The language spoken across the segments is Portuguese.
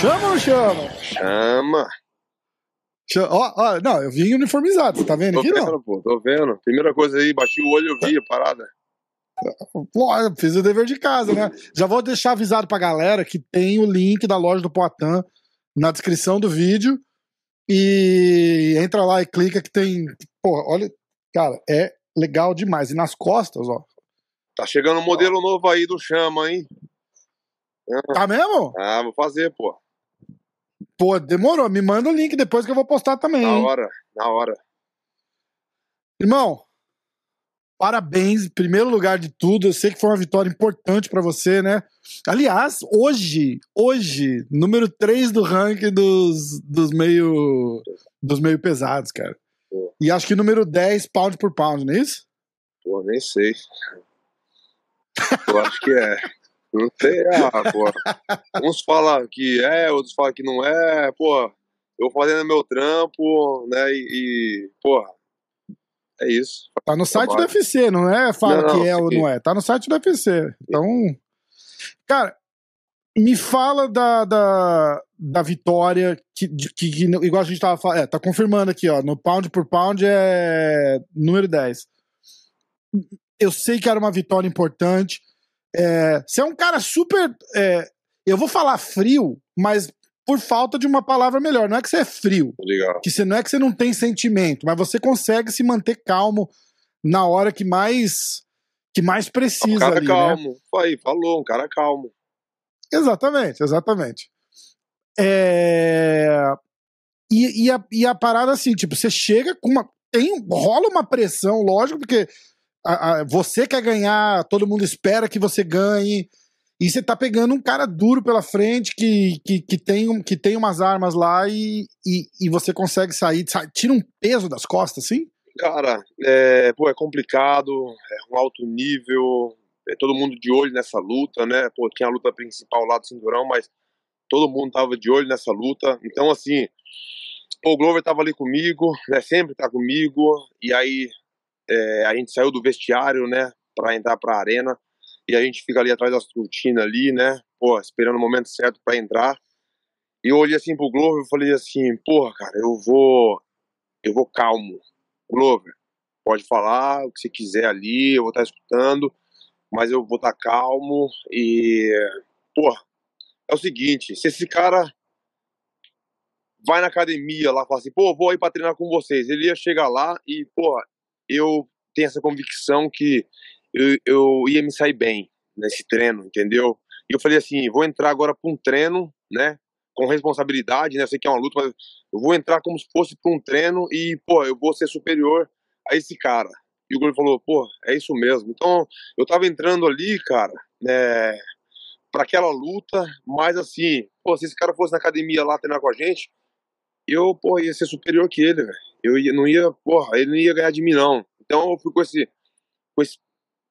Chama ou não chama? Chama. Ó, ó, não, eu vim uniformizado, você tá vendo Tô aqui, vendo, não? pô, tô vendo. Primeira coisa aí, bati o olho e eu vi a parada. Pô, eu fiz o dever de casa, né? Já vou deixar avisado pra galera que tem o link da loja do Poitin na descrição do vídeo. E entra lá e clica que tem. Pô, olha, cara, é legal demais. E nas costas, ó. Tá chegando um modelo novo aí do Chama, hein? Tá mesmo? Ah, vou fazer, pô. Pô, demorou. Me manda o link depois que eu vou postar também. Na hein? hora, na hora. Irmão, parabéns, em primeiro lugar de tudo. Eu sei que foi uma vitória importante pra você, né? Aliás, hoje, hoje, número 3 do ranking dos, dos meio dos meio pesados, cara. Pô. E acho que número 10 pound por pound, não é isso? Pô, nem sei. Eu acho que é. Não sei, ah, pô. Uns falam que é, outros falam que não é. Pô, eu fazendo meu trampo, né? E, e porra, é isso. Tá no site do. UFC, não é? Fala Não, não, que é ou não é. Tá no site do UFC. Então, cara, me fala da, da, da vitória que, que, que, igual a gente tava falando. É, tá confirmando aqui, ó. No pound por pound é número 10. Eu sei que era uma vitória importante. É, você é um cara super. é, eu vou falar frio, mas por falta de uma palavra melhor. Não é que você é frio ligado? que você não é que você não tem sentimento, mas você consegue se manter calmo na hora que mais que mais Um precisa cara ali, né? calmo. Aí, falou, um cara calmo. Exatamente, exatamente. É... E, e, a, e a parada assim, tipo, você chega com uma. Tem, rola uma pressão, lógico, porque a- a- você quer ganhar, todo mundo espera que você ganhe. E você tá pegando um cara duro pela frente que, que, que, tem, um- que tem umas armas lá e, e, e você consegue sair, sa- tira um peso das costas, assim? Cara, é, pô, é complicado, é um alto nível, é todo mundo de olho nessa luta, né? Pô, tinha a luta principal lá do cinturão, mas todo mundo tava de olho nessa luta. Então, assim, pô, o Glover tava ali comigo, né? Sempre tá comigo. E aí é, a gente saiu do vestiário, né? Pra entrar pra arena. E a gente fica ali atrás das cortinas ali, né? Pô, esperando o momento certo pra entrar. E eu olhei assim pro Glover e falei assim, porra, cara, eu vou. Eu vou calmo. Glover, pode falar o que você quiser ali, eu vou estar escutando, mas eu vou estar calmo e, porra, é o seguinte, se esse cara vai na academia lá e fala assim, pô, vou aí pra treinar com vocês, ele ia chegar lá e, porra, eu tenho essa convicção que eu, eu ia me sair bem nesse treino, entendeu? E eu falei assim, vou entrar agora pra um treino, né, com responsabilidade, né, eu sei que é uma luta, mas eu vou entrar como se fosse pra um treino e, pô, eu vou ser superior a esse cara. E o Glover falou, pô, é isso mesmo. Então, eu tava entrando ali, cara, né, pra aquela luta, mas assim, pô, se esse cara fosse na academia lá treinar com a gente, eu, pô, ia ser superior que ele, velho. Eu ia, não ia, porra, ele não ia ganhar de mim, não. Então, eu fui com esse, com esse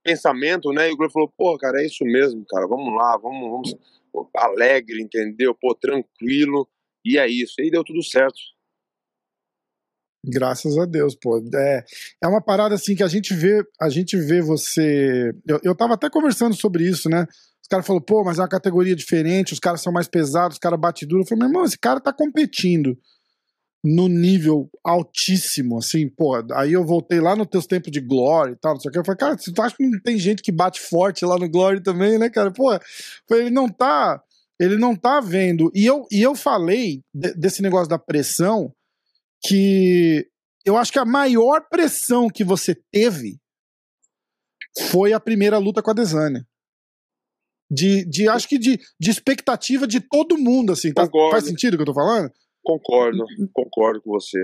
pensamento, né, e o Glover falou, pô, cara, é isso mesmo, cara, vamos lá, vamos, vamos, pô, alegre, entendeu? Pô, tranquilo, e é isso. E deu tudo certo. Graças a Deus, pô. É, é uma parada assim que a gente vê, a gente vê você. Eu, eu tava até conversando sobre isso, né? Os caras falaram, pô, mas é uma categoria diferente, os caras são mais pesados, os caras batem duro. Eu falei, meu irmão, esse cara tá competindo no nível altíssimo, assim, pô. Aí eu voltei lá nos teus tempos de Glory e tal, não sei o que. Eu falei, cara, você acha que não tem gente que bate forte lá no Glory também, né, cara? Pô, ele não tá. Ele não tá vendo. E eu, e eu falei de- desse negócio da pressão que eu acho que a maior pressão que você teve foi a primeira luta com a Desânia. De, de acho que de, de expectativa de todo mundo, assim. Tá- faz sentido o que eu tô falando? Concordo, concordo com você.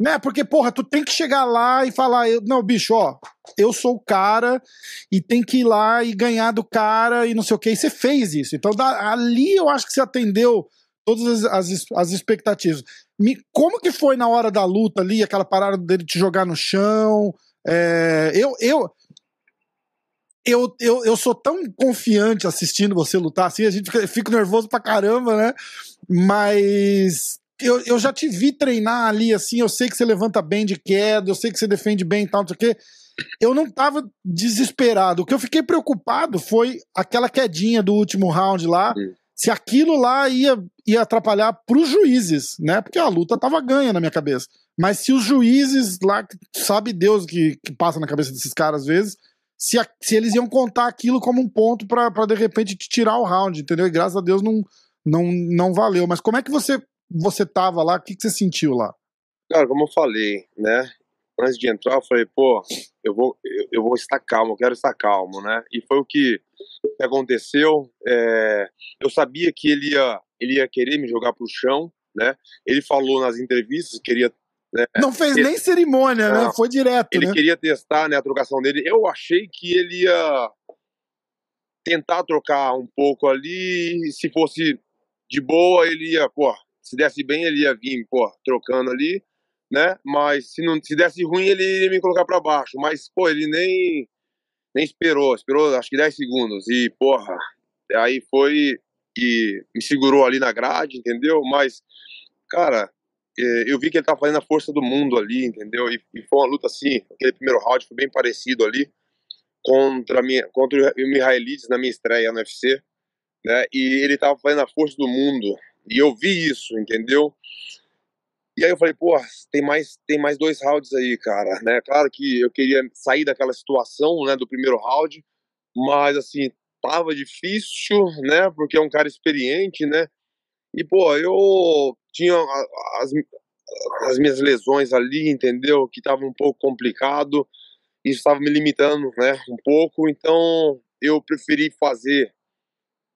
Né? Porque, porra, tu tem que chegar lá e falar, eu, não, bicho, ó, eu sou o cara e tem que ir lá e ganhar do cara e não sei o que. E você fez isso. Então, da- ali eu acho que você atendeu todas as, as, as expectativas. Me, como que foi na hora da luta ali, aquela parada dele te jogar no chão? É, eu, eu, eu, eu, eu sou tão confiante assistindo você lutar assim, a gente fica, fica nervoso pra caramba, né? Mas eu, eu já te vi treinar ali, assim, eu sei que você levanta bem de queda, eu sei que você defende bem e tal, não sei o quê. Eu não tava desesperado. O que eu fiquei preocupado foi aquela quedinha do último round lá. Sim. Se aquilo lá ia, ia atrapalhar pros juízes, né? Porque a luta tava ganha na minha cabeça. Mas se os juízes lá, sabe Deus que, que passa na cabeça desses caras às vezes, se, a, se eles iam contar aquilo como um ponto para de repente te tirar o round, entendeu? E graças a Deus não, não, não valeu. Mas como é que você você tava lá? O que, que você sentiu lá? Cara, como eu falei, né? Antes de entrar, eu falei, pô, eu vou, eu, eu vou estar calmo, eu quero estar calmo, né? E foi o que, aconteceu. É, eu sabia que ele ia, ele ia querer me jogar pro chão, né? Ele falou nas entrevistas que queria né? Não fez ele, nem cerimônia, né? não, né? Foi direto. Ele né? queria testar né, a trocação dele. Eu achei que ele ia tentar trocar um pouco ali. Se fosse de boa, ele ia, pô, se desse bem, ele ia vir, pô, trocando ali, né? Mas se não se desse ruim, ele ia me colocar para baixo. Mas, pô, ele nem nem esperou, esperou acho que 10 segundos. E, porra, aí foi e me segurou ali na grade, entendeu? Mas, cara, é, eu vi que ele tava fazendo a força do mundo ali, entendeu? E, e, foi uma luta assim, aquele primeiro round foi bem parecido ali contra minha, contra o Mihailides na minha estreia no UFC, né? E ele tava fazendo a força do mundo e eu vi isso, entendeu? E aí eu falei, pô, tem mais tem mais dois rounds aí, cara, né? Claro que eu queria sair daquela situação, né, do primeiro round, mas assim tava difícil, né? Porque é um cara experiente, né? E pô, eu tinha as, as minhas lesões ali, entendeu? Que estava um pouco complicado, isso estava me limitando, né? Um pouco, então eu preferi fazer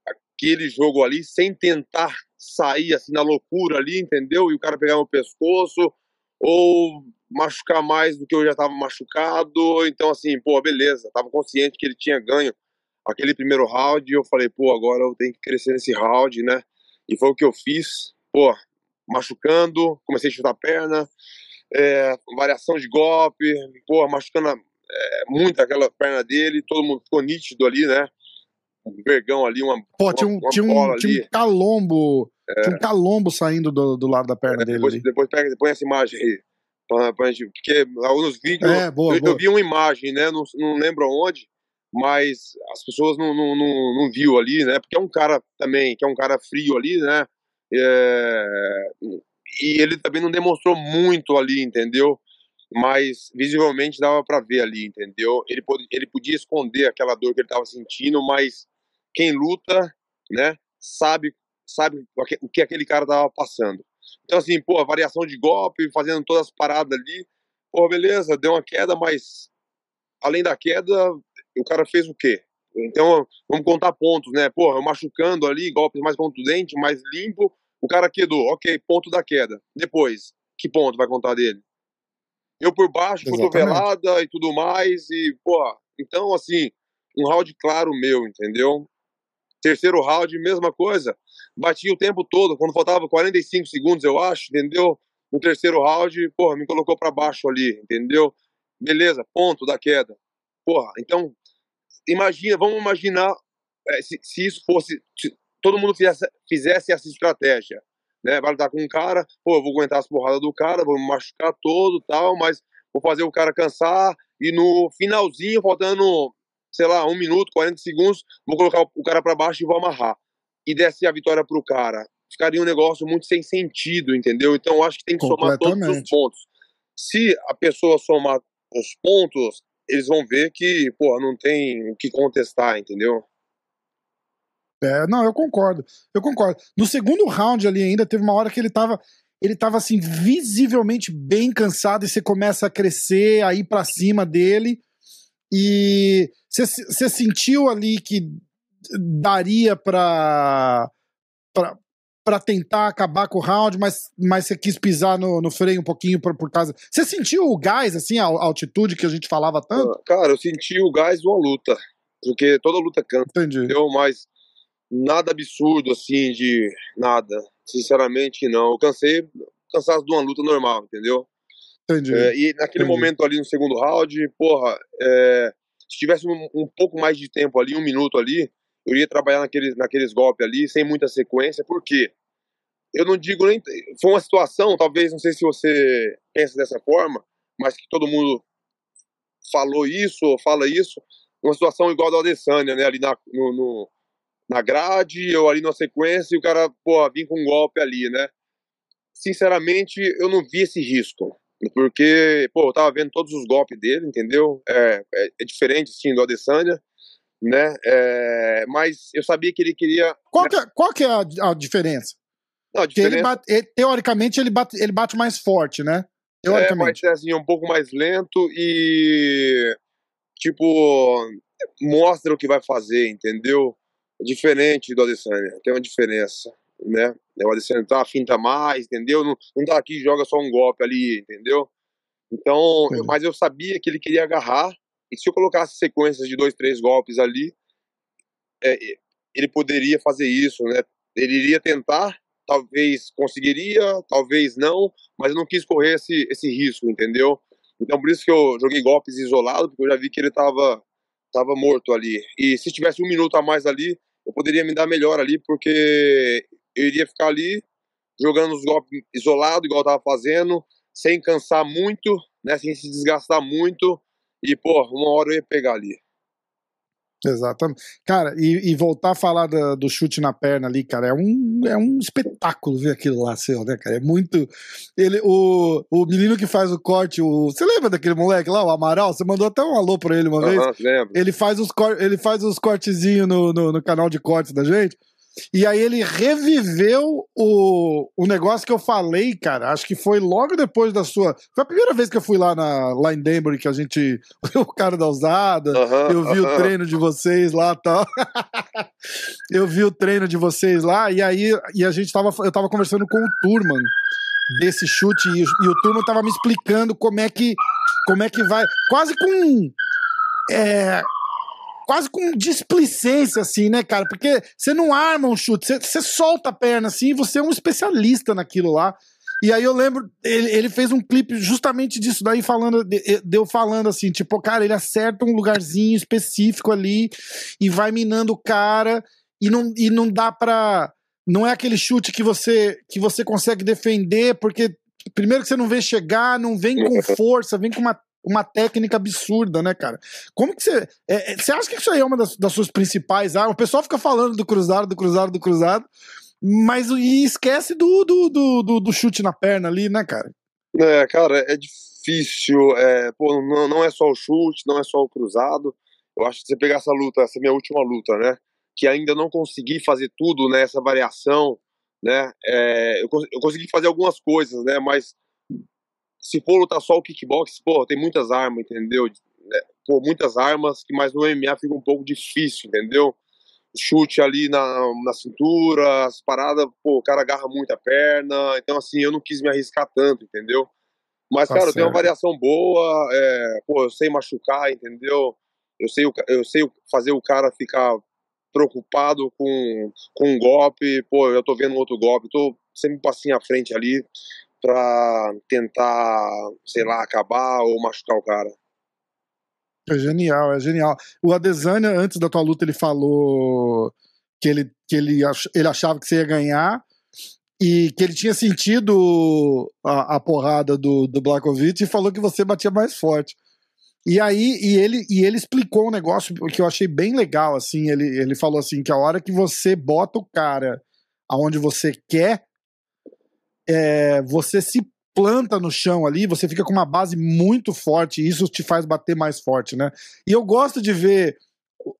aquele jogo ali sem tentar sair assim na loucura ali, entendeu? E o cara pegar meu pescoço ou machucar mais do que eu já estava machucado. Então, assim, pô, beleza, tava consciente que ele tinha ganho aquele primeiro round. E eu falei, pô, agora eu tenho que crescer nesse round, né? E foi o que eu fiz. Pô, machucando, comecei a chutar a perna, é, variação de golpe, pô, machucando é, muito aquela perna dele, todo mundo ficou nítido ali, né? Um vergão ali, uma. Pô, tinha um, uma tinha, um, tinha um calombo. É. Tinha um calombo saindo do, do lado da perna é, depois, dele. Depois pega, põe essa imagem aí. Pra, pra gente, porque alguns vídeos é, boa, eu, boa. eu, vi uma imagem, né? Não, não lembro onde, mas as pessoas não, não, não, não viu ali, né? Porque é um cara também, que é um cara frio ali, né? É, e ele também não demonstrou muito ali, entendeu? Mas visivelmente dava para ver ali, entendeu? Ele, ele podia esconder aquela dor que ele estava sentindo, mas quem luta, né, sabe sabe o que aquele cara tava passando. Então, assim, pô, variação de golpe, fazendo todas as paradas ali, pô, beleza, deu uma queda, mas além da queda, o cara fez o quê? Então, vamos contar pontos, né? Porra, machucando ali, golpes mais contundentes, mais limpo, o cara quedou, ok, ponto da queda. Depois, que ponto vai contar dele? Eu por baixo, cotovelada e tudo mais, e, porra, então, assim, um round claro meu, entendeu? Terceiro round, mesma coisa. Bati o tempo todo, quando faltava 45 segundos, eu acho, entendeu? No terceiro round, porra, me colocou para baixo ali, entendeu? Beleza, ponto da queda. Porra, então imagina, vamos imaginar é, se, se, isso fosse, se todo mundo fizesse, fizesse essa estratégia, né? Vai lutar com um cara, pô, eu vou aguentar as porradas do cara, vou me machucar todo tal, mas vou fazer o cara cansar e no finalzinho, faltando, sei lá, um minuto, 40 segundos, vou colocar o cara para baixo e vou amarrar. E desse a vitória pro cara. Ficaria um negócio muito sem sentido, entendeu? Então acho que tem que somar todos os pontos. Se a pessoa somar os pontos, eles vão ver que, pô, não tem o que contestar, entendeu? É, não, eu concordo. Eu concordo. No segundo round ali ainda, teve uma hora que ele tava. Ele tava assim, visivelmente bem cansado, e você começa a crescer, a ir pra cima dele. E você sentiu ali que daria pra, para tentar acabar com o round, mas, mas você quis pisar no, no freio um pouquinho por, por causa. Você sentiu o gás, assim, a, a, altitude que a gente falava tanto? Ah, cara, eu senti o gás de uma luta. Porque toda luta cansa. Entendi. Entendeu? Mas nada absurdo, assim, de nada. Sinceramente, não. Eu cansei, cansaço de uma luta normal, entendeu? Entendi. É, e naquele Entendi. momento ali no segundo round, porra, é, se tivesse um, um pouco mais de tempo ali, um minuto ali, eu iria trabalhar naqueles, naqueles golpes ali, sem muita sequência, por quê? eu não digo nem. Foi uma situação, talvez, não sei se você pensa dessa forma, mas que todo mundo falou isso ou fala isso, uma situação igual da Adesanya, né? Ali na, no, no, na grade, ou ali na sequência, e o cara, pô, vir com um golpe ali, né? Sinceramente, eu não vi esse risco. Porque, pô, eu tava vendo todos os golpes dele, entendeu? É, é, é diferente, sim, do Adesanya, né? É, mas eu sabia que ele queria... Qual que é, qual que é a, a diferença? Não, a diferença... Ele bate, ele, teoricamente, ele bate, ele bate mais forte, né? Teoricamente. É, mas, assim, um pouco mais lento e, tipo, mostra o que vai fazer, entendeu? É diferente do Adesanya, tem uma diferença né? O Adesanya tá, finta mais, entendeu? Não, não tá aqui joga só um golpe ali, entendeu? Então, mas eu sabia que ele queria agarrar, se eu colocasse sequências de dois, três golpes ali, é, ele poderia fazer isso, né? Ele iria tentar, talvez conseguiria, talvez não, mas eu não quis correr esse, esse risco, entendeu? Então, por isso que eu joguei golpes isolados, porque eu já vi que ele tava, tava morto ali. E se tivesse um minuto a mais ali, eu poderia me dar melhor ali, porque eu iria ficar ali jogando os golpes isolado, igual eu tava fazendo, sem cansar muito, né, sem se desgastar muito, e, pô, uma hora eu ia pegar ali. Exatamente. Cara, e, e, voltar a falar da, do chute na perna ali, cara, é um, é um espetáculo ver aquilo lá seu, né, cara? É muito. Ele, o, o menino que faz o corte, o, você lembra daquele moleque lá, o Amaral? Você mandou até um alô pra ele uma vez? Lembro. Ele faz os, ele faz os cortezinhos no, no, no canal de cortes da gente. E aí ele reviveu o, o negócio que eu falei, cara. Acho que foi logo depois da sua. Foi a primeira vez que eu fui lá na lá em Denver que a gente. O cara da usada. eu vi o treino de vocês lá e tal. eu vi o treino de vocês lá. E aí e a gente tava. Eu tava conversando com o Turman desse chute. E, e o Turman tava me explicando como é que. Como é que vai. Quase com. É, quase com displicência, assim, né, cara? Porque você não arma um chute, você, você solta a perna assim e você é um especialista naquilo lá. E aí eu lembro, ele, ele fez um clipe justamente disso daí, falando, deu falando assim, tipo, cara, ele acerta um lugarzinho específico ali e vai minando o cara e não, e não dá pra. Não é aquele chute que você que você consegue defender, porque primeiro que você não vê chegar, não vem com força, vem com uma uma técnica absurda, né, cara? Como que você. É, é, você acha que isso aí é uma das, das suas principais armas? O pessoal fica falando do cruzado, do cruzado, do cruzado, mas e esquece do, do, do, do, do chute na perna ali, né, cara? É, cara, é difícil. É, pô, não, não é só o chute, não é só o cruzado. Eu acho que você pegar essa luta, essa minha última luta, né? Que ainda não consegui fazer tudo, né? Essa variação, né? É, eu, eu consegui fazer algumas coisas, né? Mas se for lutar só o kickbox, pô, tem muitas armas, entendeu? É, pô, muitas armas, que mais no MMA fica um pouco difícil, entendeu? Chute ali na, na cintura, as paradas, pô, o cara agarra muito a perna, então assim, eu não quis me arriscar tanto, entendeu? Mas, tá cara, tem uma variação boa, é, pô, eu sei machucar, entendeu? Eu sei, eu sei fazer o cara ficar preocupado com, com um golpe, pô, eu tô vendo outro golpe, tô sempre um passinho à frente ali, para tentar, sei lá, acabar ou machucar o cara. É genial, é genial. O Adesanya, antes da tua luta, ele falou que ele, que ele, ach, ele achava que você ia ganhar e que ele tinha sentido a, a porrada do, do Blakovic e falou que você batia mais forte. E aí, e ele, e ele explicou um negócio que eu achei bem legal, assim, ele, ele falou assim, que a hora que você bota o cara aonde você quer, é, você se planta no chão ali, você fica com uma base muito forte e isso te faz bater mais forte, né? E eu gosto de ver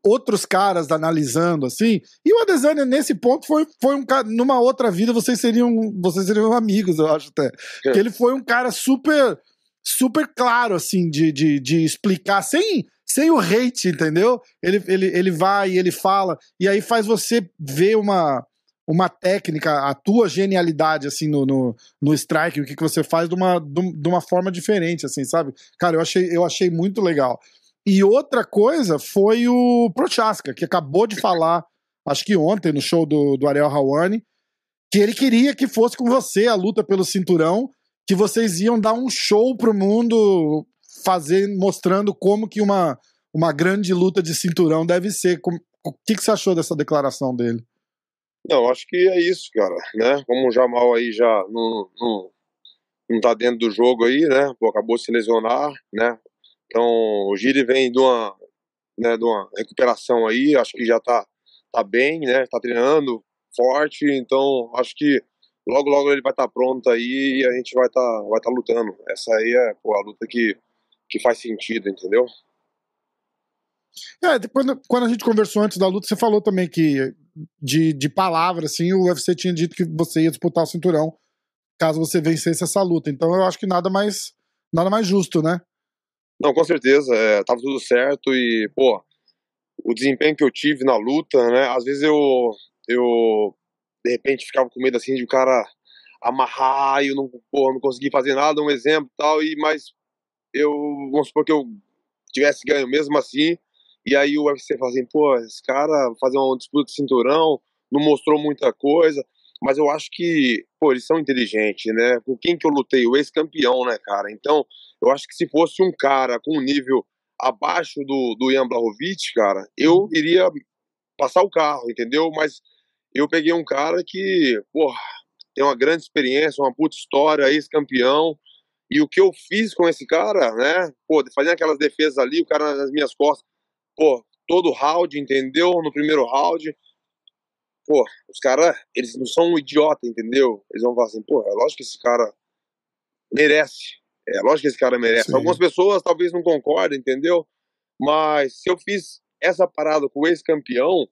outros caras analisando assim, e o Adesanya nesse ponto foi, foi um cara, numa outra vida vocês seriam, vocês seriam amigos, eu acho até. É. Que ele foi um cara super super claro assim de, de, de explicar sem sem o hate, entendeu? Ele, ele, ele vai e ele fala, e aí faz você ver uma uma técnica, a tua genialidade, assim, no, no, no strike, o que, que você faz de uma, de uma forma diferente, assim, sabe? Cara, eu achei, eu achei muito legal. E outra coisa foi o Prochaska, que acabou de falar, acho que ontem, no show do, do Ariel Hawani, que ele queria que fosse com você a luta pelo cinturão, que vocês iam dar um show pro mundo, fazer, mostrando como que uma, uma grande luta de cinturão deve ser. O que, que você achou dessa declaração dele? Não, acho que é isso, cara, né? Como o Jamal aí já não, não, não tá dentro do jogo aí, né? Pô, acabou de se lesionar, né? Então, o Giri vem de uma, né, de uma recuperação aí, acho que já tá, tá bem, né? Tá treinando forte, então acho que logo, logo ele vai estar tá pronto aí e a gente vai estar tá, vai tá lutando. Essa aí é pô, a luta que, que faz sentido, entendeu? É, quando, quando a gente conversou antes da luta, você falou também que de, de palavra, assim, o UFC tinha dito que você ia disputar o cinturão caso você vencesse essa luta. Então eu acho que nada mais nada mais justo, né? Não, com certeza, é, tava tudo certo e, pô, o desempenho que eu tive na luta, né, às vezes eu, eu de repente ficava com medo, assim, de o cara amarrar e eu não, pô, não consegui fazer nada, um exemplo tal, e, mas eu, vamos supor que eu tivesse ganho mesmo assim, e aí o UFC fala assim, pô, esse cara fazer uma disputa de cinturão, não mostrou muita coisa, mas eu acho que, pô, eles são inteligentes, né? Com quem que eu lutei? O ex-campeão, né, cara? Então, eu acho que se fosse um cara com um nível abaixo do, do Ian Blahovic, cara, eu uhum. iria passar o carro, entendeu? Mas eu peguei um cara que, porra, tem uma grande experiência, uma puta história, ex-campeão, e o que eu fiz com esse cara, né? Pô, fazendo aquelas defesas ali, o cara nas minhas costas, pô, todo round, entendeu? No primeiro round, pô, os caras, eles não são um idiota, entendeu? Eles vão falar assim, pô, é lógico que esse cara merece. É lógico que esse cara merece. Sim. Algumas pessoas talvez não concordem, entendeu? Mas se eu fiz essa parada com esse campeão,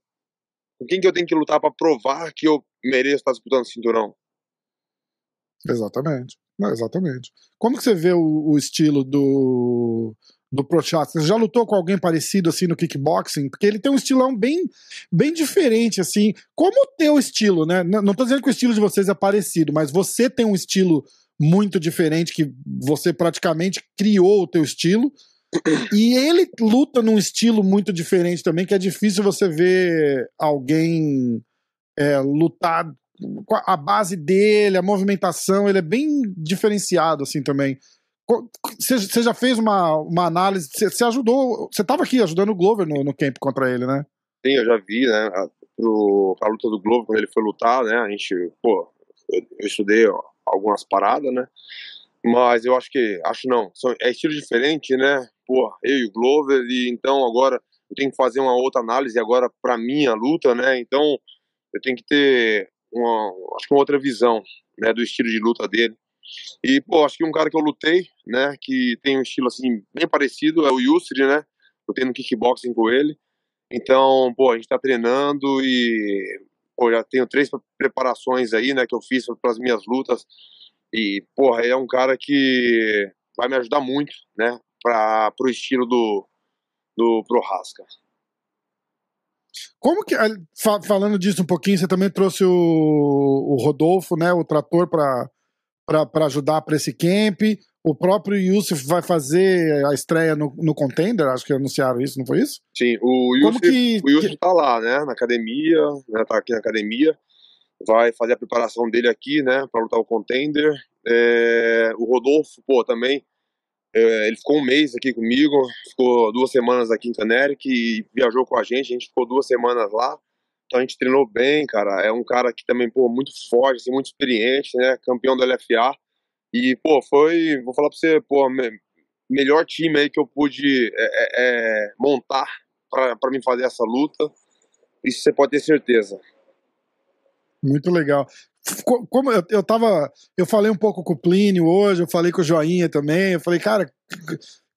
com quem que eu tenho que lutar para provar que eu mereço estar disputando o cinturão? Exatamente. Não, exatamente. Como que você vê o, o estilo do do Prochazka. Você já lutou com alguém parecido assim no kickboxing? Porque ele tem um estilão bem, bem diferente, assim. Como o teu estilo, né? Não, tô dizendo que o estilo de vocês é parecido, mas você tem um estilo muito diferente que você praticamente criou o teu estilo. E ele luta num estilo muito diferente também, que é difícil você ver alguém é, lutar a base dele, a movimentação, ele é bem diferenciado assim também. Você já fez uma, uma análise? Você ajudou. Você estava aqui ajudando o Glover no, no camp contra ele, né? Sim, eu já vi, né? A, pro, luta do Glover, quando ele foi lutar, né? A gente, pô, eu, eu estudei ó, algumas paradas, né? Mas eu acho que, acho não, são, é estilo diferente, né? Pô, eu e o Glover, e então agora eu tenho que fazer uma outra análise agora para minha luta, né? Então eu tenho que ter uma, acho que uma outra visão, né? Do estilo de luta dele. E, pô, acho que um cara que eu lutei, né, que tem um estilo, assim, bem parecido, é o Yusri, né? Lutei no kickboxing com ele. Então, pô, a gente tá treinando e, pô, já tenho três preparações aí, né, que eu fiz para as minhas lutas. E, porra, é um cara que vai me ajudar muito, né, para pro estilo do, do Prohaska. Como que, falando disso um pouquinho, você também trouxe o, o Rodolfo, né, o trator para para ajudar para esse camp. O próprio Yusuf vai fazer a estreia no, no Contender, acho que anunciaram isso, não foi isso? Sim, o Yusuf, que, o Yusuf que... tá lá, né, na academia, né, tá aqui na academia, vai fazer a preparação dele aqui, né, para lutar o Contender. É, o Rodolfo, pô, também, é, ele ficou um mês aqui comigo, ficou duas semanas aqui em Caneric e viajou com a gente, a gente ficou duas semanas lá. Então a gente treinou bem, cara. É um cara que também, pô, muito forte, assim, muito experiente, né? Campeão do LFA. E, pô, foi, vou falar pra você, pô, melhor time aí que eu pude é, é, é montar para mim fazer essa luta. Isso você pode ter certeza. Muito legal. Como eu, eu tava. Eu falei um pouco com o Plínio hoje, eu falei com o Joinha também. Eu falei, cara,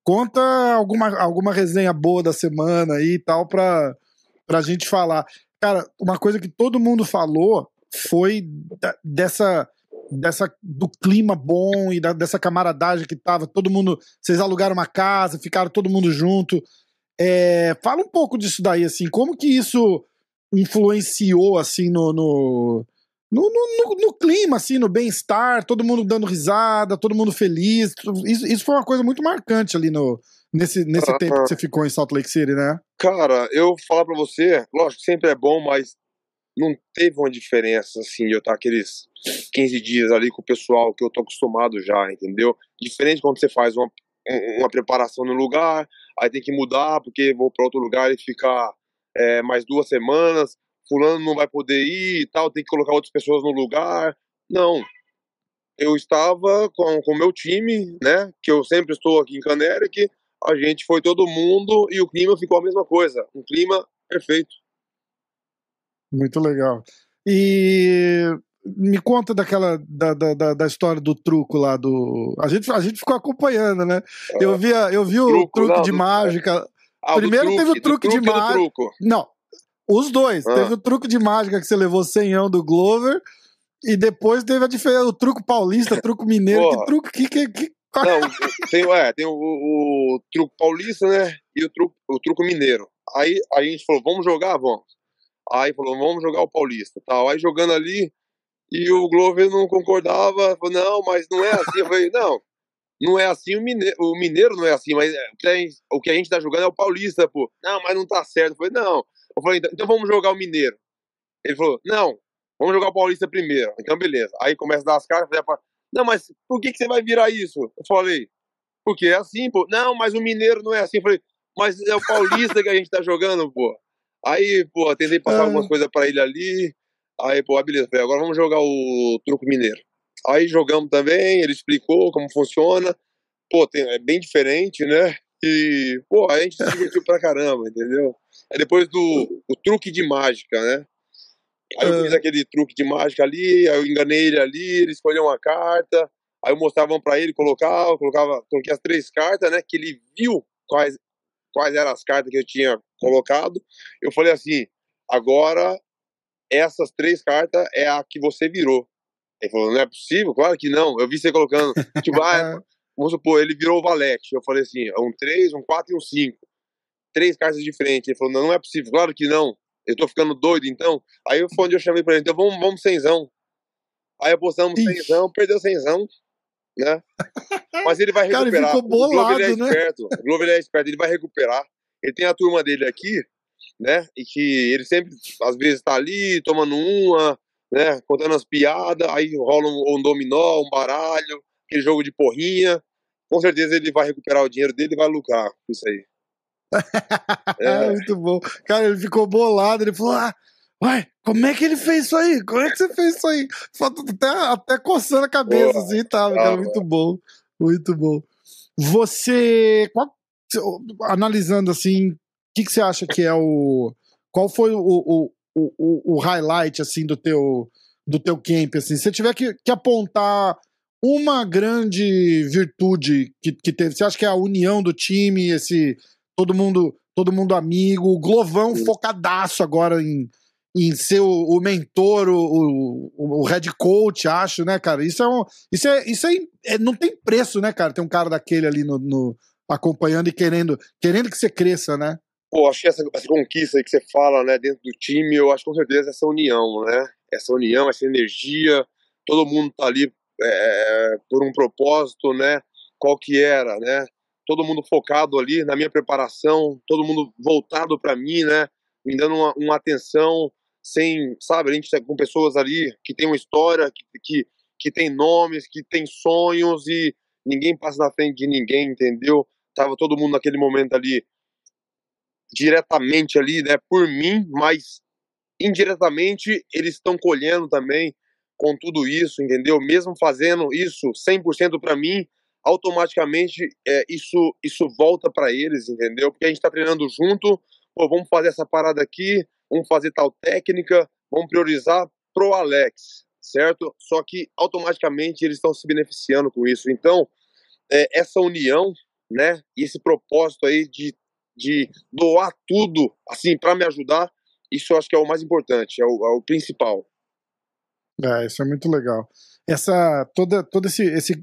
conta alguma, alguma resenha boa da semana aí e tal pra, pra gente falar. Cara, uma coisa que todo mundo falou foi da, dessa dessa do clima bom e da, dessa camaradagem que tava todo mundo vocês alugaram uma casa ficaram todo mundo junto. É, fala um pouco disso daí assim como que isso influenciou assim no no, no, no, no clima assim no bem-estar todo mundo dando risada todo mundo feliz isso, isso foi uma coisa muito marcante ali no nesse, nesse tempo que você ficou em Salt Lake City, né? Cara, eu falar pra você, lógico, sempre é bom, mas não teve uma diferença, assim, de eu estar aqueles 15 dias ali com o pessoal que eu tô acostumado já, entendeu? Diferente quando você faz uma, uma preparação no lugar, aí tem que mudar porque vou para outro lugar e ficar é, mais duas semanas, fulano não vai poder ir e tal, tem que colocar outras pessoas no lugar. Não. Eu estava com o meu time, né? Que eu sempre estou aqui em Canéric. A gente foi todo mundo e o clima ficou a mesma coisa. Um clima perfeito. Muito legal. E me conta daquela da, da, da, história do truco lá do a gente a gente ficou acompanhando né eu ah, via eu vi o truco, truque não, de mágica ah, primeiro truque, teve o truque, truque de mágica não os dois ah. teve o truque de mágica que você levou senhão do Glover e depois teve a diferença o truco paulista truco mineiro Porra. que truco que, que, que... não tem é, tem o, o, truco paulista né e o truco o truco mineiro aí a gente falou vamos jogar vamos aí falou vamos jogar o paulista tal aí jogando ali e o Glover não concordava, falou, não, mas não é assim. Eu falei, não, não é assim, o mineiro, o mineiro não é assim, mas é, o que a gente tá jogando é o paulista, pô. Não, mas não tá certo. Eu falei, não. Eu falei, então, então vamos jogar o mineiro. Ele falou, não, vamos jogar o paulista primeiro. Então, beleza. Aí começa a dar as caras, falei, não, mas por que, que você vai virar isso? Eu falei, porque é assim, pô. Não, mas o mineiro não é assim. Eu falei, mas é o paulista que a gente tá jogando, pô. Aí, pô, tentei passar ah. algumas coisas pra ele ali. Aí, pô, beleza, falei, agora vamos jogar o truco mineiro. Aí jogamos também, ele explicou como funciona. Pô, tem, é bem diferente, né? E, pô, a gente se divertiu pra caramba, entendeu? Aí depois do o truque de mágica, né? Aí eu fiz ah. aquele truque de mágica ali, aí eu enganei ele ali, ele escolheu uma carta, aí eu mostrava pra ele, colocava, colocava, coloquei as três cartas, né? Que ele viu quais, quais eram as cartas que eu tinha colocado. Eu falei assim, agora essas três cartas é a que você virou. Ele falou, não é possível? Claro que não. Eu vi você colocando, tipo, ah, vamos supor, ele virou o Valete. Eu falei assim, é um 3, um 4 e um 5. Três cartas diferentes. Ele falou, não, não é possível. Claro que não. Eu tô ficando doido, então. Aí foi onde eu chamei pra ele, então vamos, vamos cenzão. Aí apostamos cenzão, perdeu cenzão, né? Mas ele vai recuperar. Cara, ele ficou bolado, o Glover é né? esperto. O Glover é esperto, ele vai recuperar. Ele tem a turma dele aqui, né? E que ele sempre, às vezes, tá ali tomando uma, né? Contando as piadas, aí rola um, um dominó, um baralho, aquele jogo de porrinha. Com certeza ele vai recuperar o dinheiro dele e vai lucrar com isso aí. É. Muito bom. Cara, ele ficou bolado, ele falou: ah, Uai, como é que ele fez isso aí? Como é que você fez isso aí? Até, até coçando a cabeça, Boa, assim, tava, cara, muito bom. Muito bom. Você, qual, analisando assim, que, que você acha que é o. Qual foi o, o, o, o highlight assim do teu, do teu camp? Assim? Se você tiver que, que apontar uma grande virtude que, que teve, você acha que é a união do time, esse todo mundo todo mundo amigo, o Glovão Sim. focadaço agora em, em ser o, o mentor, o, o, o, head coach, acho, né, cara? Isso é um, isso é, isso é, é, não tem preço, né, cara? Tem um cara daquele ali no, no acompanhando e querendo, querendo que você cresça, né? Pô, acho que essa, essa conquista que você fala, né, dentro do time, eu acho com certeza essa união, né? Essa união, essa energia, todo mundo tá ali é, por um propósito, né? Qual que era, né? Todo mundo focado ali na minha preparação, todo mundo voltado para mim, né? Me dando uma, uma, atenção sem, sabe? A gente tá com pessoas ali que tem uma história, que, que, que tem nomes, que tem sonhos e ninguém passa na frente de ninguém, entendeu? Tava todo mundo naquele momento ali diretamente ali, né, por mim, mas indiretamente eles estão colhendo também com tudo isso, entendeu? Mesmo fazendo isso 100% para mim, automaticamente é, isso isso volta para eles, entendeu? Porque a gente está treinando junto, pô, vamos fazer essa parada aqui, vamos fazer tal técnica, vamos priorizar pro Alex, certo? Só que automaticamente eles estão se beneficiando com isso. Então, é, essa união, né, e esse propósito aí de de doar tudo, assim, para me ajudar, isso eu acho que é o mais importante, é o, é o principal. É, isso é muito legal. Essa, toda, todo esse, esse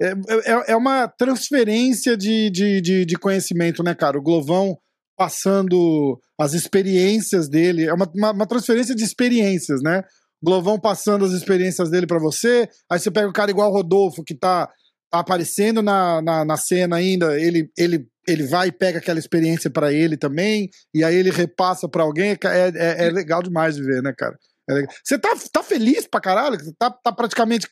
é, é, é uma transferência de, de, de, de, conhecimento, né, cara? O Glovão passando as experiências dele, é uma, uma, uma transferência de experiências, né? O Glovão passando as experiências dele para você, aí você pega um cara igual o Rodolfo, que tá, tá aparecendo na, na, na cena ainda, ele, ele ele vai e pega aquela experiência para ele também, e aí ele repassa para alguém. É, é, é, legal demais de ver, né, cara? É Você tá, tá feliz pra caralho? Tá, tá praticamente.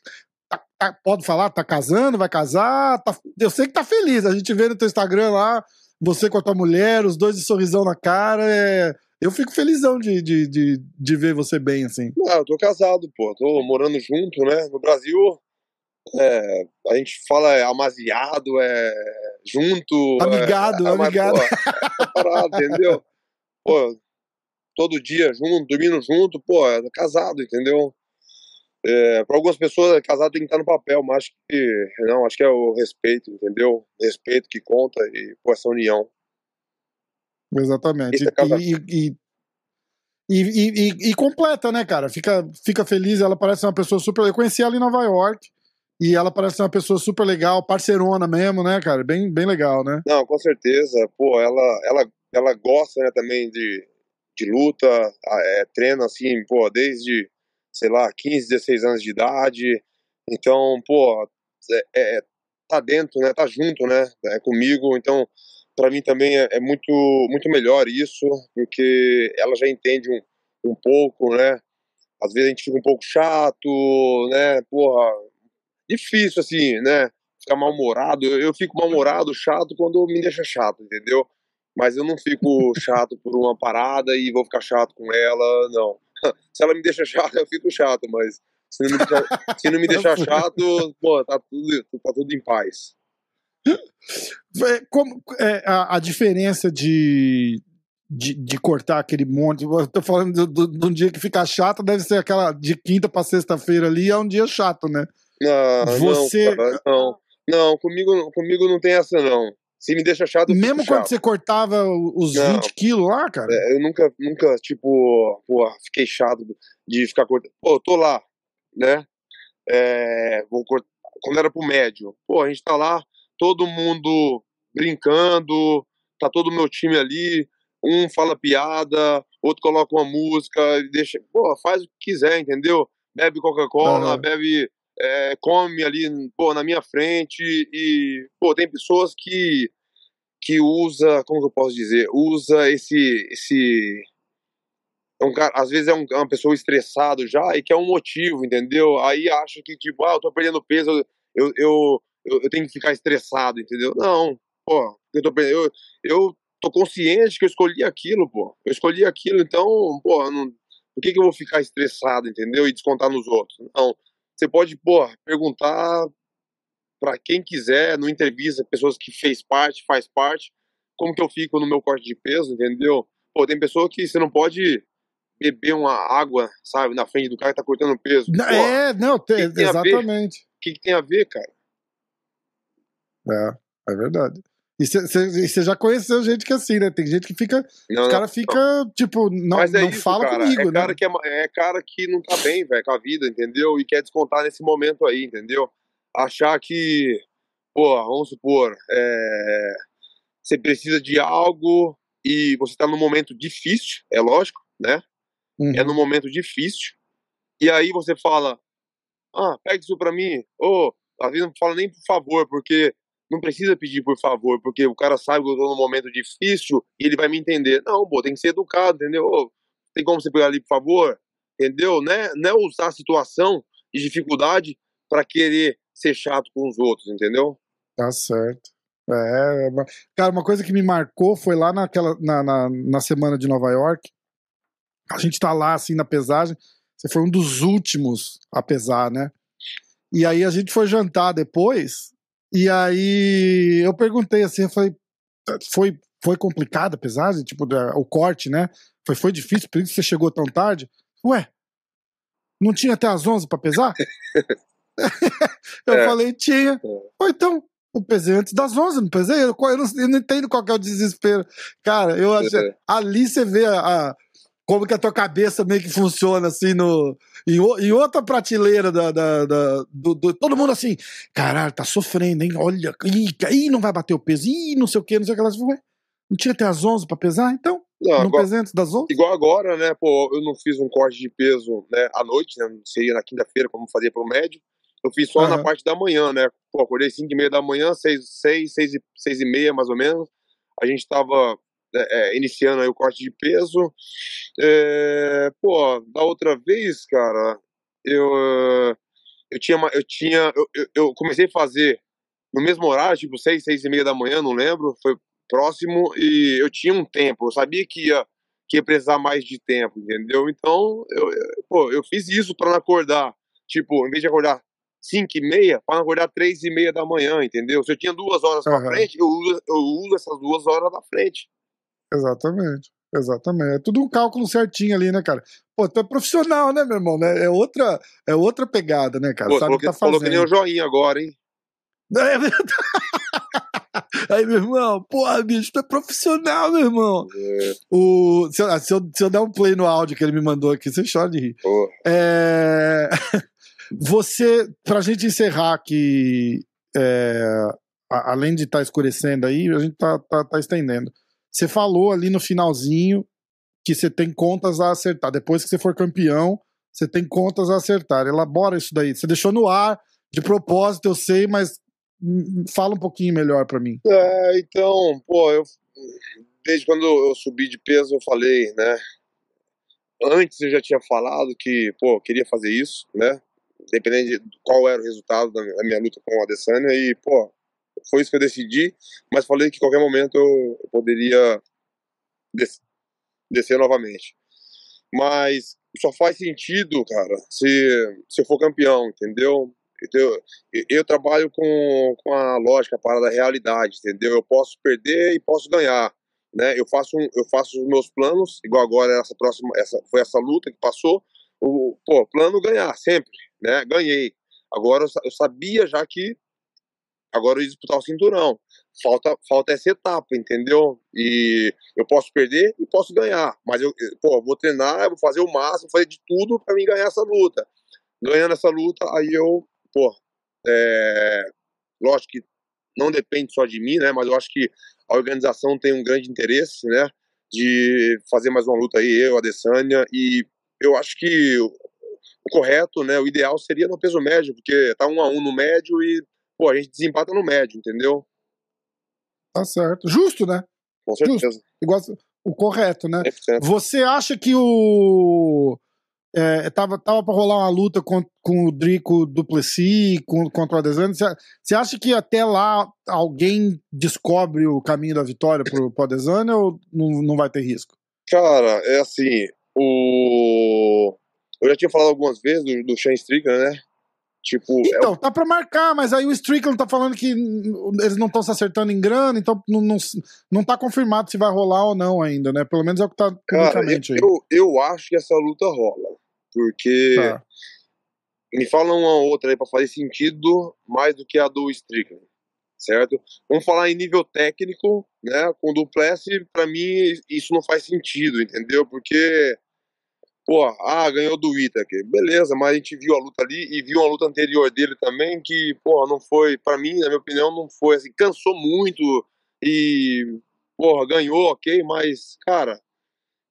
Tá, tá, pode falar, tá casando, vai casar. Tá, eu sei que tá feliz. A gente vê no teu Instagram lá, você com a tua mulher, os dois de sorrisão na cara. É, eu fico felizão de, de, de, de ver você bem, assim. Ah, eu tô casado, pô. Tô morando junto, né? No Brasil, é, a gente fala é amaziado, é junto. Amigado, é, amigado. Mas, pô, é parado, entendeu? Pô, todo dia junto, dormindo junto, pô, é casado, entendeu? É, para algumas pessoas, casado tem que estar no papel, mas acho que não, acho que é o respeito, entendeu? Respeito que conta e pô, essa união. Exatamente. É e, e, e, e, e, completa, né, cara? Fica, fica feliz. Ela parece uma pessoa super. Eu conheci ela em Nova York. E ela parece uma pessoa super legal, parceirona mesmo, né, cara? Bem, bem legal, né? Não, com certeza. Pô, ela, ela, ela gosta né, também de, de luta, é, treina assim, pô, desde, sei lá, 15, 16 anos de idade. Então, pô, é, é, tá dentro, né? Tá junto, né? É comigo. Então, para mim também é, é, muito, muito melhor isso, porque ela já entende um, um pouco, né? Às vezes a gente fica um pouco chato, né? Porra, difícil assim, né? Ficar mal-humorado. Eu, eu fico mal-humorado, chato, quando me deixa chato, entendeu? Mas eu não fico chato por uma parada e vou ficar chato com ela, não. Se ela me deixa chato, eu fico chato, mas se não me deixar, se não me deixar chato, pô, tá tudo, tá tudo em paz. Como é, a, a diferença de, de, de, cortar aquele monte. Eu tô falando de um dia que fica chato, deve ser aquela de quinta para sexta-feira ali, é um dia chato, né? Não, você... não, cara, não. Não, comigo, comigo não tem essa, não. Se me deixa chato. Mesmo quando chato. você cortava os não, 20 quilos lá, cara? É, eu nunca, nunca, tipo, pô, fiquei chato de ficar cortando. Pô, eu tô lá, né? É, vou cortar. Quando era pro médio, pô, a gente tá lá, todo mundo brincando, tá todo o meu time ali, um fala piada, outro coloca uma música, deixa, pô, faz o que quiser, entendeu? Bebe Coca-Cola, uhum. bebe, é, come ali, pô, na minha frente e, pô, tem pessoas que que usa, como que eu posso dizer, usa esse esse é um cara, às vezes é, um, é uma pessoa estressado já e quer um motivo, entendeu? Aí acha que tipo, ah, eu tô perdendo peso, eu, eu eu, eu, tenho que ficar estressado, entendeu? Não, pô, eu tô, eu, eu tô consciente que eu escolhi aquilo, pô. Eu escolhi aquilo, então, pô, não, por que, que eu vou ficar estressado, entendeu? E descontar nos outros? Não. Você pode, pô, perguntar para quem quiser, no entrevista, pessoas que fez parte, faz parte, como que eu fico no meu corte de peso, entendeu? Pô, tem pessoa que você não pode beber uma água, sabe, na frente do cara que tá cortando peso. Pô, é, não, tem, que que exatamente. O que, que tem a ver, cara? É, é verdade. E você já conheceu gente que é assim, né? Tem gente que fica. Não, os caras ficam, tipo, não, é não isso, fala cara. comigo, é né? Cara que é, é, cara que não tá bem, velho, com a vida, entendeu? E quer descontar nesse momento aí, entendeu? Achar que, pô, vamos supor, é, você precisa de algo e você tá num momento difícil, é lógico, né? Uhum. É num momento difícil. E aí você fala, ah, pega isso pra mim. Ou, oh, às vezes não fala nem por favor, porque não precisa pedir por favor, porque o cara sabe que eu tô num momento difícil e ele vai me entender. Não, pô, tem que ser educado, entendeu? Tem como você pegar ali, por favor? Entendeu? Não é, não é usar a situação de dificuldade para querer ser chato com os outros, entendeu? Tá certo. É, cara, uma coisa que me marcou foi lá naquela, na, na, na semana de Nova York. A gente tá lá, assim, na pesagem. Você foi um dos últimos a pesar, né? E aí a gente foi jantar depois. E aí eu perguntei assim, eu falei, foi, foi complicado a pesagem? Tipo, o corte, né? Foi, foi difícil, por isso que você chegou tão tarde? Ué, não tinha até as 11 para pesar? eu é. falei, tinha. Ou então, eu pesei antes das 11, não pesei? Eu, eu, não, eu não entendo qual é o desespero. Cara, eu achei, é. ali você vê a, a como que a tua cabeça meio que funciona assim no em, em outra prateleira da, da, da do, do, todo mundo assim, caralho, tá sofrendo, hein? Olha, ih, não vai bater o peso, ih, não sei o que, não sei o que. Elas não tinha até as 11 pra pesar, então? Não, não agora, antes das 11? Igual agora, né? Pô, eu não fiz um corte de peso né, à noite, né? Seria na quinta-feira, como fazia pro médio. Eu fiz só uhum. na parte da manhã, né? Pô, acordei 5 e meia da manhã, 6, 6, 6, 6 e meia mais ou menos. A gente tava é, é, iniciando aí o corte de peso. É, pô, da outra vez, cara, eu, eu tinha, eu tinha, eu, eu comecei a fazer no mesmo horário, tipo seis, seis e meia da manhã, não lembro, foi próximo, e eu tinha um tempo, eu sabia que ia, que ia precisar mais de tempo, entendeu? Então, eu, eu pô, eu fiz isso para não acordar, tipo, em vez de acordar 5 e meia, para não acordar 3 e meia da manhã, entendeu? Se eu tinha duas horas uhum. para frente, eu uso, eu uso essas duas horas da frente. Exatamente. Exatamente. É tudo um cálculo certinho ali, né, cara? Pô, tu é profissional, né, meu irmão? Né? É, outra, é outra pegada, né, cara? Pô, Sabe falou, que, tá que nem o joinha agora, hein? É verdade. Aí, meu irmão, porra, bicho, tu é profissional, meu irmão. É. O, se, eu, se, eu, se eu der um play no áudio que ele me mandou aqui, você chora de rir. Porra. É, você, pra gente encerrar aqui, é, além de estar tá escurecendo aí, a gente tá, tá, tá estendendo. Você falou ali no finalzinho que você tem contas a acertar. Depois que você for campeão, você tem contas a acertar. Elabora isso daí. Você deixou no ar, de propósito, eu sei, mas fala um pouquinho melhor para mim. É, então, pô, eu desde quando eu subi de peso, eu falei, né? Antes eu já tinha falado que, pô, queria fazer isso, né? Dependendo de qual era o resultado da minha luta com a Adesanya e, pô, foi isso que eu decidi, mas falei que qualquer momento eu poderia des descer novamente. Mas só faz sentido, cara, se, se eu for campeão, entendeu? Eu, eu trabalho com, com a lógica, para da realidade, entendeu? Eu posso perder e posso ganhar, né? Eu faço, eu faço os meus planos, igual agora essa próxima, essa foi essa luta que passou, o pô, plano ganhar sempre, né? Ganhei. Agora eu, eu sabia já que agora eu disputar o cinturão. Falta, falta essa etapa, entendeu? E eu posso perder e posso ganhar, mas eu, pô, vou treinar, vou fazer o máximo, fazer de tudo para mim ganhar essa luta. Ganhando essa luta, aí eu, pô, é, lógico que não depende só de mim, né? Mas eu acho que a organização tem um grande interesse, né? De fazer mais uma luta aí, eu, a Adesanya, e eu acho que o correto, né? O ideal seria no peso médio, porque tá um a um no médio e pô, a gente desempata no médio, entendeu? Tá certo. Justo, né? Com certeza. Justo. Igual o correto, né? 100%. Você acha que o. É, tava, tava pra rolar uma luta com, com o Drico Duplessis com, contra o Adesanya. Você acha que até lá alguém descobre o caminho da vitória pro, pro Adesanya ou não, não vai ter risco? Cara, é assim. O... Eu já tinha falado algumas vezes do, do Shane Strickland, né? Tipo, então, é o... tá pra marcar, mas aí o Strickland tá falando que eles não estão se acertando em grana, então não, não, não tá confirmado se vai rolar ou não ainda, né? Pelo menos é o que tá publicamente Cara, eu, aí. Eu, eu acho que essa luta rola, porque tá. me fala uma outra aí pra fazer sentido mais do que a do Strickland, certo? Vamos falar em nível técnico, né? Com o Duplessis, pra mim, isso não faz sentido, entendeu? Porque pô, ah, ganhou do Itaker, beleza, mas a gente viu a luta ali e viu a luta anterior dele também que, pô, não foi, para mim, na minha opinião, não foi assim, cansou muito e, porra, ganhou, ok, mas, cara,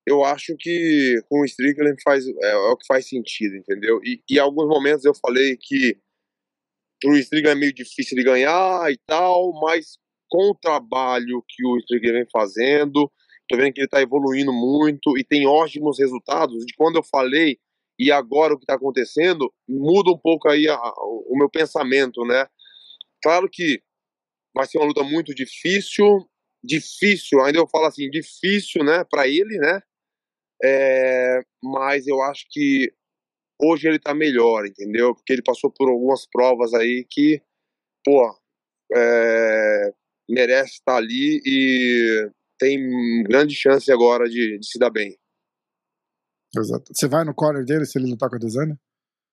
eu acho que com o Strickland faz, é, é o que faz sentido, entendeu? E, em alguns momentos eu falei que o Strickland é meio difícil de ganhar e tal, mas com o trabalho que o Strickland vem fazendo, Tô vendo que ele está evoluindo muito e tem ótimos resultados. De quando eu falei e agora o que está acontecendo, muda um pouco aí a, a, o meu pensamento, né? Claro que vai ser uma luta muito difícil, difícil, ainda eu falo assim, difícil, né, para ele, né? É, mas eu acho que hoje ele tá melhor, entendeu? Porque ele passou por algumas provas aí que, pô, é, merece estar ali e tem grande chance agora de, de se dar bem. Exato. Você vai no corner dele se ele lutar com a Desânia?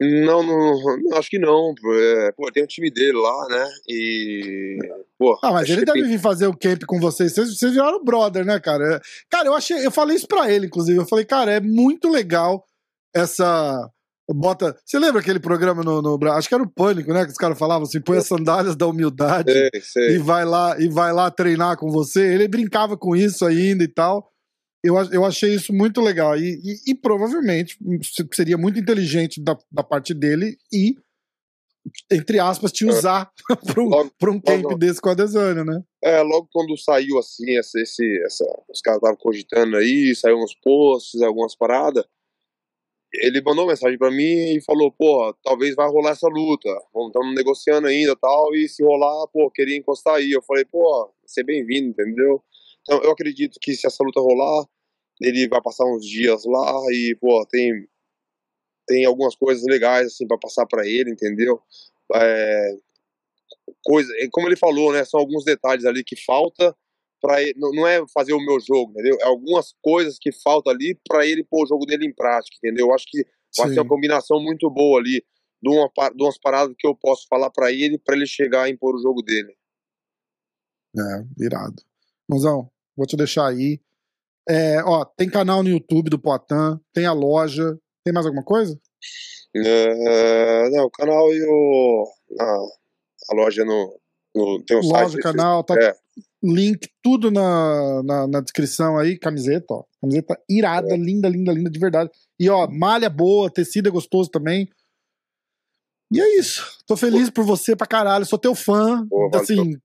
Não, não, acho que não. É, pô, tem o time dele lá, né? E. Pô, ah, mas ele deve vir fazer o camp com vocês. Vocês, vocês viraram brother, né, cara? Cara, eu achei. Eu falei isso pra ele, inclusive. Eu falei, cara, é muito legal essa bota. Você lembra aquele programa no, no acho que era o Pânico, né? Que os caras falavam assim: põe as sandálias da humildade sei, sei. e vai lá e vai lá treinar com você. Ele brincava com isso ainda e tal. Eu, eu achei isso muito legal. E, e, e provavelmente seria muito inteligente da, da parte dele e, entre aspas, te é. usar é. para um camp logo, desse com a Desânia, né? É, logo quando saiu assim, essa, esse, essa, os caras estavam cogitando aí, saiu uns posts, algumas paradas ele mandou uma mensagem para mim e falou, pô, talvez vai rolar essa luta, estamos negociando ainda tal, e se rolar, pô, queria encostar aí. Eu falei, pô, ser bem-vindo, entendeu? Então eu acredito que se essa luta rolar, ele vai passar uns dias lá e, pô, tem, tem algumas coisas legais, assim, para passar para ele, entendeu? É, coisa, como ele falou, né, são alguns detalhes ali que falta para não é fazer o meu jogo, entendeu? É algumas coisas que faltam ali para ele pôr o jogo dele em prática, entendeu? Eu acho que vai ser uma combinação muito boa ali de, uma, de umas paradas que eu posso falar para ele para ele chegar a impor o jogo dele. É, irado. Mãozão, vou te deixar aí. É, ó, tem canal no YouTube do Poitin, tem a loja. Tem mais alguma coisa? Uh, não, o canal e o. a loja no, no. tem um loja, site. canal, tá. É. Link, tudo na, na, na, descrição aí. Camiseta, ó. Camiseta irada, é. linda, linda, linda, de verdade. E ó, malha boa, tecido é gostoso também. E é isso. Tô feliz por você pra caralho. Sou teu fã. assim,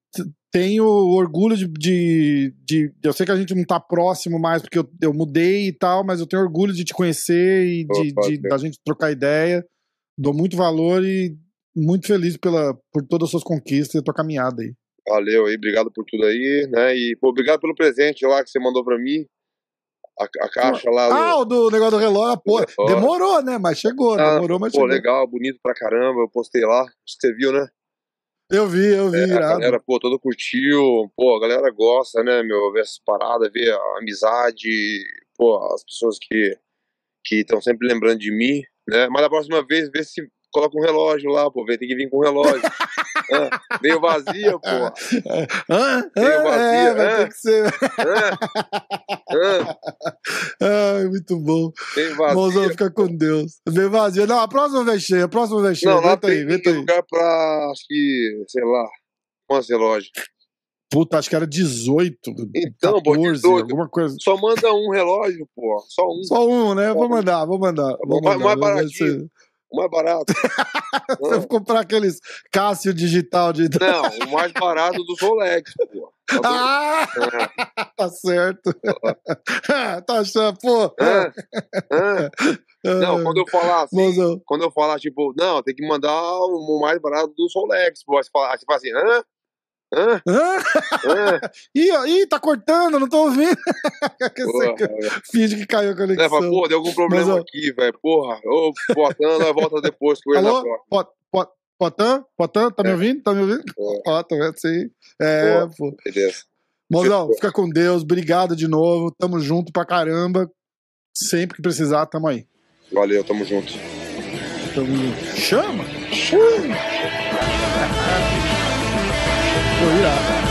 tenho orgulho de, de, de, Eu sei que a gente não tá próximo mais porque eu, eu mudei e tal, mas eu tenho orgulho de te conhecer e de, de da gente trocar ideia. Dou muito valor e muito feliz pela, por todas as suas conquistas e a tua caminhada aí. Valeu aí, obrigado por tudo aí, né? E pô, obrigado pelo presente lá que você mandou pra mim. A, a caixa lá. Ah, o do negócio do relógio, pô. Relógio. Demorou, né? Mas chegou, ah, demorou, mas pô, chegou. legal, bonito pra caramba. Eu postei lá, acho que você viu, né? Eu vi, eu vi. É, a galera, pô, toda curtiu. Pô, a galera gosta, né, meu, ver essas paradas, ver a amizade, pô, as pessoas que estão sempre lembrando de mim, né? Mas da próxima vez, vê se coloca um relógio lá, pô, tem que vir com um relógio. ah, meio vazia, pô. Ah, meio vazia. É, vai ter que ser. Ai, muito bom. Meio vazia. Mozão, fica com Deus. Meio vazia. Não, a próxima vez cheia, a próxima vez cheia. Não, lá tem, aí, tem aí. lugar pra, acho que, sei lá, quantos relógios? Puta, acho que era 18. Então, 14, pô, 18. alguma coisa. Só manda um relógio, pô. Só um. Só um, né? Vou mandar, vou mandar. Vou mandar. Mais baratinho o mais barato. Você vai comprar aqueles Cássio digital de. Não, o mais barato dos Rolex, pô. Tá ah, tá certo. tá achando, pô. É. É. Não, quando eu falar assim, Mozão. quando eu falar, tipo, não, tem que mandar o mais barato dos Rolex, pô. Aí você fala assim, hã? Hã? Hã? ih, ih, tá cortando, não tô ouvindo. Finge que caiu a conexão. Leva, porra, deu algum problema Mas, aqui, velho. Porra, ô, Potan, nós volta depois com ele Alô? Pot, pot, Potan? Potan, tá é. me ouvindo? Tá me ouvindo? Ó, oh, tá vendo? Sim. É, pô. Beleza. Mozão, fica com Deus. Obrigado de novo. Tamo junto pra caramba. Sempre que precisar, tamo aí. Valeu, tamo junto. Tamo junto. Chama! Chama! 我依然。